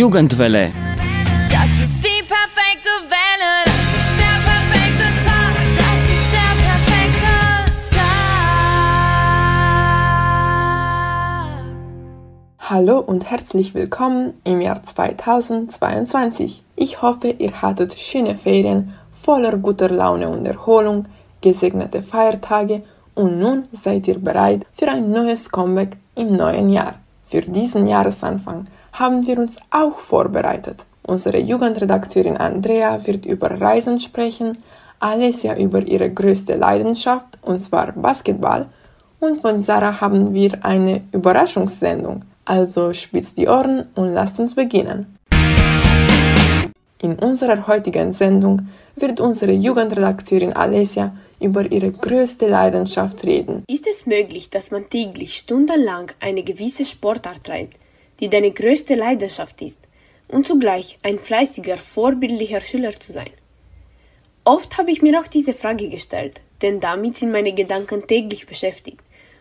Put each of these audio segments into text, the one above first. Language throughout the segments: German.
Jugendwelle. Das ist die perfekte Welle. Das ist der perfekte Tag. Das ist der perfekte Tag. Hallo und herzlich willkommen im Jahr 2022. Ich hoffe, ihr hattet schöne Ferien voller guter Laune und Erholung, gesegnete Feiertage und nun seid ihr bereit für ein neues Comeback im neuen Jahr. Für diesen Jahresanfang haben wir uns auch vorbereitet. Unsere Jugendredakteurin Andrea wird über Reisen sprechen, Alessia über ihre größte Leidenschaft, und zwar Basketball, und von Sarah haben wir eine Überraschungssendung. Also spitzt die Ohren und lasst uns beginnen. In unserer heutigen Sendung wird unsere Jugendredakteurin Alessia über ihre größte Leidenschaft reden. Ist es möglich, dass man täglich stundenlang eine gewisse Sportart treibt, die deine größte Leidenschaft ist, und zugleich ein fleißiger, vorbildlicher Schüler zu sein? Oft habe ich mir auch diese Frage gestellt, denn damit sind meine Gedanken täglich beschäftigt,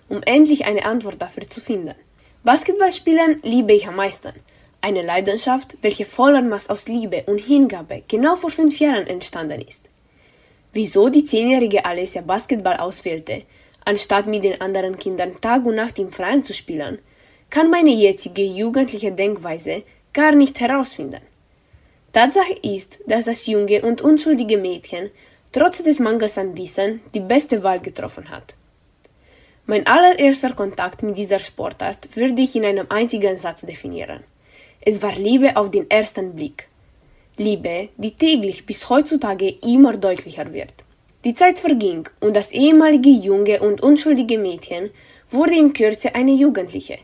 um endlich eine Antwort dafür zu finden. Basketballspielen liebe ich am meisten. Eine Leidenschaft, welche voller Maß aus Liebe und Hingabe genau vor fünf Jahren entstanden ist. Wieso die zehnjährige Alessia Basketball auswählte, anstatt mit den anderen Kindern Tag und Nacht im Freien zu spielen, kann meine jetzige jugendliche Denkweise gar nicht herausfinden. Tatsache ist, dass das junge und unschuldige Mädchen trotz des Mangels an Wissen die beste Wahl getroffen hat. Mein allererster Kontakt mit dieser Sportart würde ich in einem einzigen Satz definieren. Es war Liebe auf den ersten Blick. Liebe, die täglich bis heutzutage immer deutlicher wird. Die Zeit verging und das ehemalige junge und unschuldige Mädchen wurde in Kürze eine Jugendliche,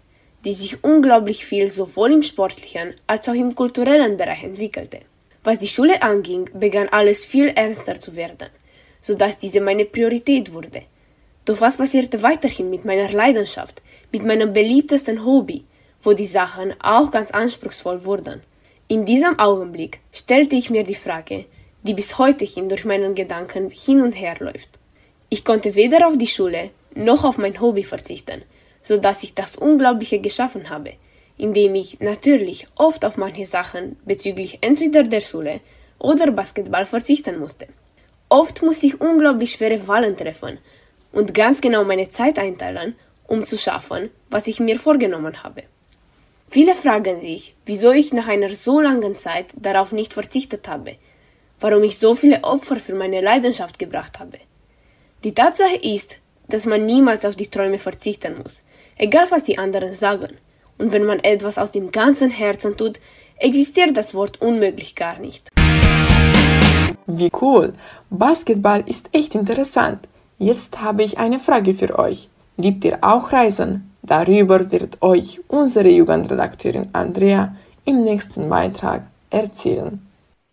die sich unglaublich viel sowohl im sportlichen als auch im kulturellen Bereich entwickelte. Was die Schule anging, begann alles viel ernster zu werden, so dass diese meine Priorität wurde. Doch was passierte weiterhin mit meiner Leidenschaft, mit meinem beliebtesten Hobby, wo die Sachen auch ganz anspruchsvoll wurden. In diesem Augenblick stellte ich mir die Frage, die bis heute hin durch meinen Gedanken hin und her läuft. Ich konnte weder auf die Schule noch auf mein Hobby verzichten, so dass ich das Unglaubliche geschaffen habe, indem ich natürlich oft auf manche Sachen bezüglich entweder der Schule oder Basketball verzichten musste. Oft musste ich unglaublich schwere Wahlen treffen und ganz genau meine Zeit einteilen, um zu schaffen, was ich mir vorgenommen habe. Viele fragen sich, wieso ich nach einer so langen Zeit darauf nicht verzichtet habe, warum ich so viele Opfer für meine Leidenschaft gebracht habe. Die Tatsache ist, dass man niemals auf die Träume verzichten muss, egal was die anderen sagen. Und wenn man etwas aus dem ganzen Herzen tut, existiert das Wort unmöglich gar nicht. Wie cool! Basketball ist echt interessant. Jetzt habe ich eine Frage für euch. Liebt ihr auch Reisen? Darüber wird euch unsere Jugendredakteurin Andrea im nächsten Beitrag erzählen.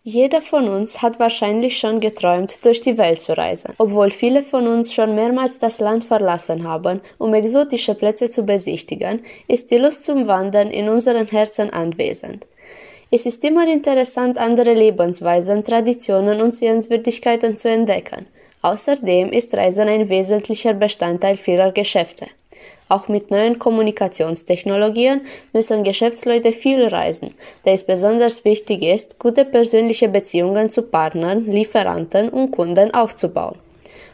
Jeder von uns hat wahrscheinlich schon geträumt, durch die Welt zu reisen. Obwohl viele von uns schon mehrmals das Land verlassen haben, um exotische Plätze zu besichtigen, ist die Lust zum Wandern in unseren Herzen anwesend. Es ist immer interessant, andere Lebensweisen, Traditionen und Sehenswürdigkeiten zu entdecken. Außerdem ist Reisen ein wesentlicher Bestandteil vieler Geschäfte. Auch mit neuen Kommunikationstechnologien müssen Geschäftsleute viel reisen, da es besonders wichtig ist, gute persönliche Beziehungen zu Partnern, Lieferanten und Kunden aufzubauen.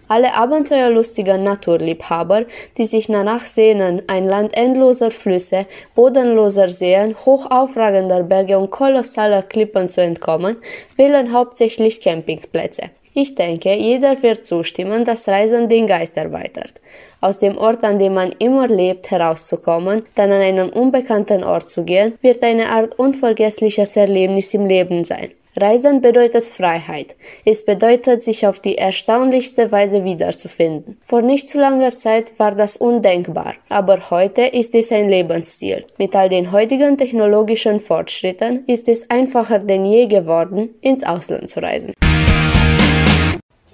Alle abenteuerlustigen Naturliebhaber, die sich danach sehnen, ein Land endloser Flüsse, bodenloser Seen, hochaufragender Berge und kolossaler Klippen zu entkommen, wählen hauptsächlich Campingplätze. Ich denke, jeder wird zustimmen, dass Reisen den Geist erweitert. Aus dem Ort, an dem man immer lebt, herauszukommen, dann an einen unbekannten Ort zu gehen, wird eine Art unvergessliches Erlebnis im Leben sein. Reisen bedeutet Freiheit. Es bedeutet, sich auf die erstaunlichste Weise wiederzufinden. Vor nicht zu langer Zeit war das undenkbar, aber heute ist es ein Lebensstil. Mit all den heutigen technologischen Fortschritten ist es einfacher denn je geworden, ins Ausland zu reisen.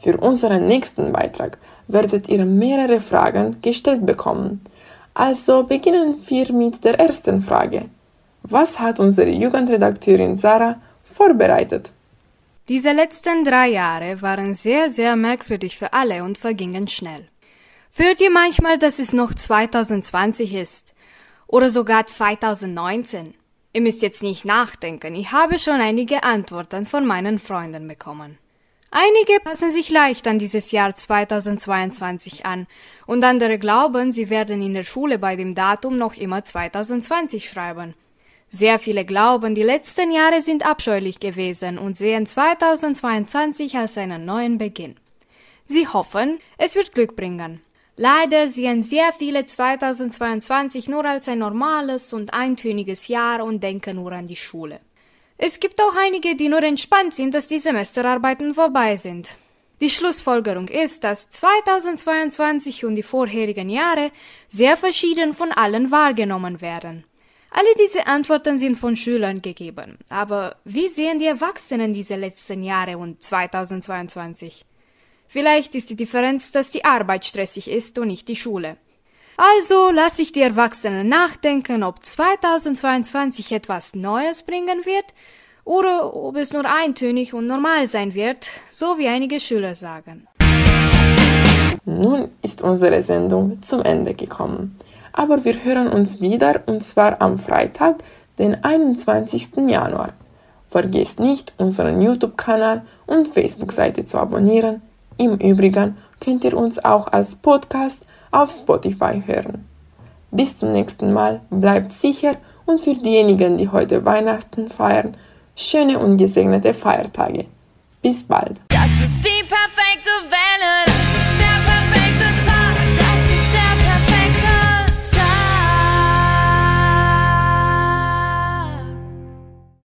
Für unseren nächsten Beitrag werdet ihr mehrere Fragen gestellt bekommen. Also beginnen wir mit der ersten Frage. Was hat unsere Jugendredakteurin Sarah vorbereitet? Diese letzten drei Jahre waren sehr, sehr merkwürdig für alle und vergingen schnell. Fühlt ihr manchmal, dass es noch 2020 ist? Oder sogar 2019? Ihr müsst jetzt nicht nachdenken, ich habe schon einige Antworten von meinen Freunden bekommen. Einige passen sich leicht an dieses Jahr 2022 an und andere glauben, sie werden in der Schule bei dem Datum noch immer 2020 schreiben. Sehr viele glauben, die letzten Jahre sind abscheulich gewesen und sehen 2022 als einen neuen Beginn. Sie hoffen, es wird Glück bringen. Leider sehen sehr viele 2022 nur als ein normales und eintöniges Jahr und denken nur an die Schule. Es gibt auch einige, die nur entspannt sind, dass die Semesterarbeiten vorbei sind. Die Schlussfolgerung ist, dass 2022 und die vorherigen Jahre sehr verschieden von allen wahrgenommen werden. Alle diese Antworten sind von Schülern gegeben. Aber wie sehen die Erwachsenen diese letzten Jahre und 2022? Vielleicht ist die Differenz, dass die Arbeit stressig ist und nicht die Schule. Also lasse ich die Erwachsenen nachdenken, ob 2022 etwas Neues bringen wird oder ob es nur eintönig und normal sein wird, so wie einige Schüler sagen. Nun ist unsere Sendung zum Ende gekommen. Aber wir hören uns wieder und zwar am Freitag, den 21. Januar. Vergesst nicht, unseren YouTube-Kanal und Facebook-Seite zu abonnieren im Übrigen könnt ihr uns auch als Podcast auf Spotify hören. Bis zum nächsten Mal, bleibt sicher und für diejenigen, die heute Weihnachten feiern, schöne und gesegnete Feiertage. Bis bald.